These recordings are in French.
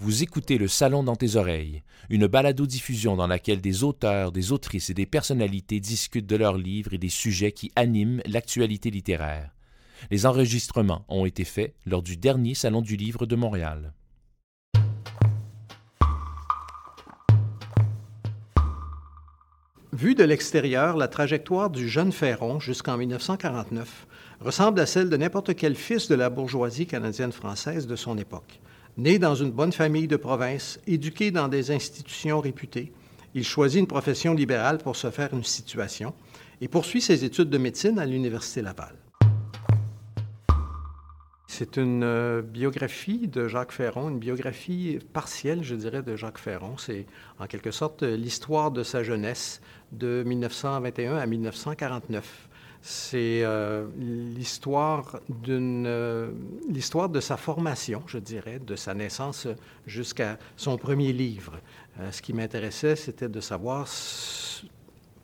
Vous écoutez Le Salon dans tes oreilles, une balado-diffusion dans laquelle des auteurs, des autrices et des personnalités discutent de leurs livres et des sujets qui animent l'actualité littéraire. Les enregistrements ont été faits lors du dernier Salon du Livre de Montréal. Vue de l'extérieur, la trajectoire du jeune Ferron jusqu'en 1949 ressemble à celle de n'importe quel fils de la bourgeoisie canadienne-française de son époque. Né dans une bonne famille de province, éduqué dans des institutions réputées, il choisit une profession libérale pour se faire une situation et poursuit ses études de médecine à l'Université Laval. C'est une euh, biographie de Jacques Ferron, une biographie partielle, je dirais, de Jacques Ferron. C'est en quelque sorte l'histoire de sa jeunesse de 1921 à 1949 c'est euh, l'histoire d'une euh, l'histoire de sa formation, je dirais, de sa naissance jusqu'à son premier livre. Euh, ce qui m'intéressait, c'était de savoir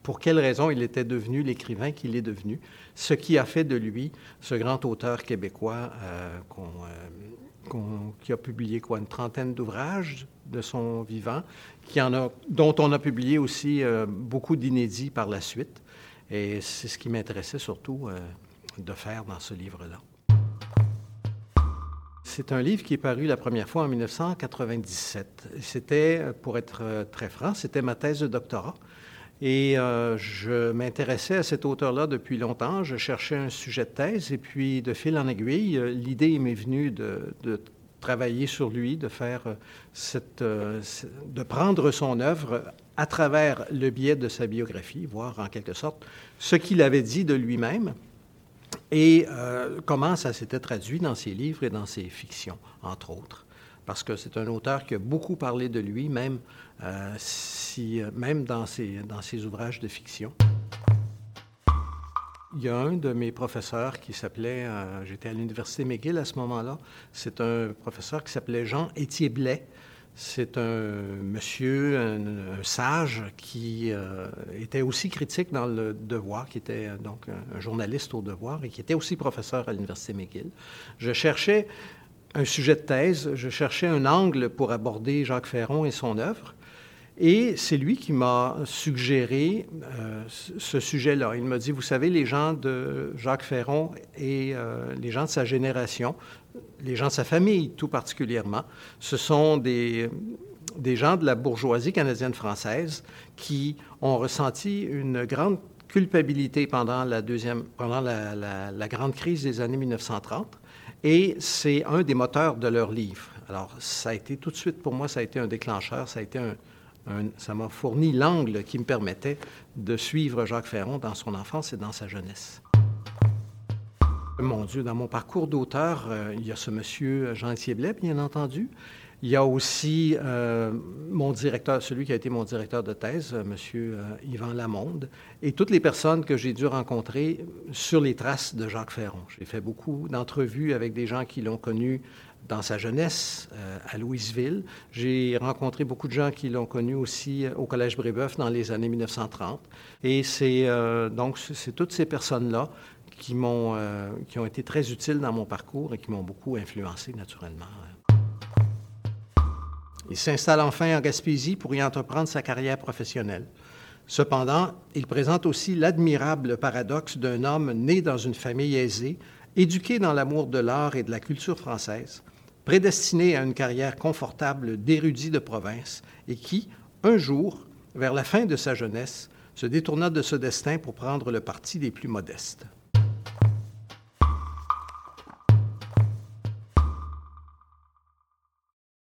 pour quelles raisons il était devenu l'écrivain qu'il est devenu, ce qui a fait de lui ce grand auteur québécois qui a publié quoi, une trentaine d'ouvrages de son vivant, qui en a, dont on a publié aussi beaucoup d'inédits par la suite. Et c'est ce qui m'intéressait surtout euh, de faire dans ce livre-là. C'est un livre qui est paru la première fois en 1997. C'était, pour être euh, très franc, c'était ma thèse de doctorat. Et euh, je m'intéressais à cet auteur-là depuis longtemps. Je cherchais un sujet de thèse et puis, de fil en aiguille, l'idée m'est venue de, de, travailler sur lui, de faire cette, de prendre son œuvre à travers le biais de sa biographie, voir en quelque sorte ce qu'il avait dit de lui-même et euh, comment ça s'était traduit dans ses livres et dans ses fictions, entre autres. Parce que c'est un auteur qui a beaucoup parlé de lui, même, euh, si, même dans, ses, dans ses ouvrages de fiction. Il y a un de mes professeurs qui s'appelait, euh, j'étais à l'Université McGill à ce moment-là, c'est un professeur qui s'appelait Jean Étier Blais, c'est un monsieur, un, sage, qui euh, était aussi critique dans le Devoir, qui était euh, donc un, journaliste au Devoir et qui était aussi professeur à l'Université McGill. Je cherchais un sujet de thèse, je cherchais un angle pour aborder Jacques Ferron et son œuvre. Et c'est lui qui m'a suggéré euh, ce sujet-là. Il m'a dit, vous savez, les gens de Jacques Ferron et les gens de sa génération les gens de sa famille tout particulièrement, ce sont des, gens de la bourgeoisie canadienne-française qui ont ressenti une grande culpabilité pendant la deuxième, pendant la, grande crise des années 1930, et c'est un des moteurs de leur livre. Alors, ça a été tout de suite pour moi, ça a été un déclencheur, ça a été un, ça m'a fourni l'angle qui me permettait de suivre Jacques Ferron dans son enfance et dans sa jeunesse. Mon Dieu, dans mon parcours d'auteur, euh, il y a ce monsieur Jean Thieblet, bien entendu. Il y a aussi euh, mon directeur, celui qui a été mon directeur de thèse, euh, monsieur Yvan Lamonde, et toutes les personnes que j'ai dû rencontrer sur les traces de Jacques Ferron. J'ai fait beaucoup d'entrevues avec des gens qui l'ont connu dans sa jeunesse à Louisville. J'ai rencontré beaucoup de gens qui l'ont connu aussi au Collège Brébeuf dans les années 1930. Et c'est donc c'est toutes ces personnes-là qui, m'ont, euh, qui ont été très utiles dans mon parcours et qui m'ont beaucoup influencé naturellement. Il s'installe enfin en Gaspésie pour y entreprendre sa carrière professionnelle. Cependant, il présente aussi l'admirable paradoxe d'un homme né dans une famille aisée, éduqué dans l'amour de l'art et de la culture française, prédestiné à une carrière confortable d'érudit de province et qui, un jour, vers la fin de sa jeunesse, se détourna de ce destin pour prendre le parti des plus modestes.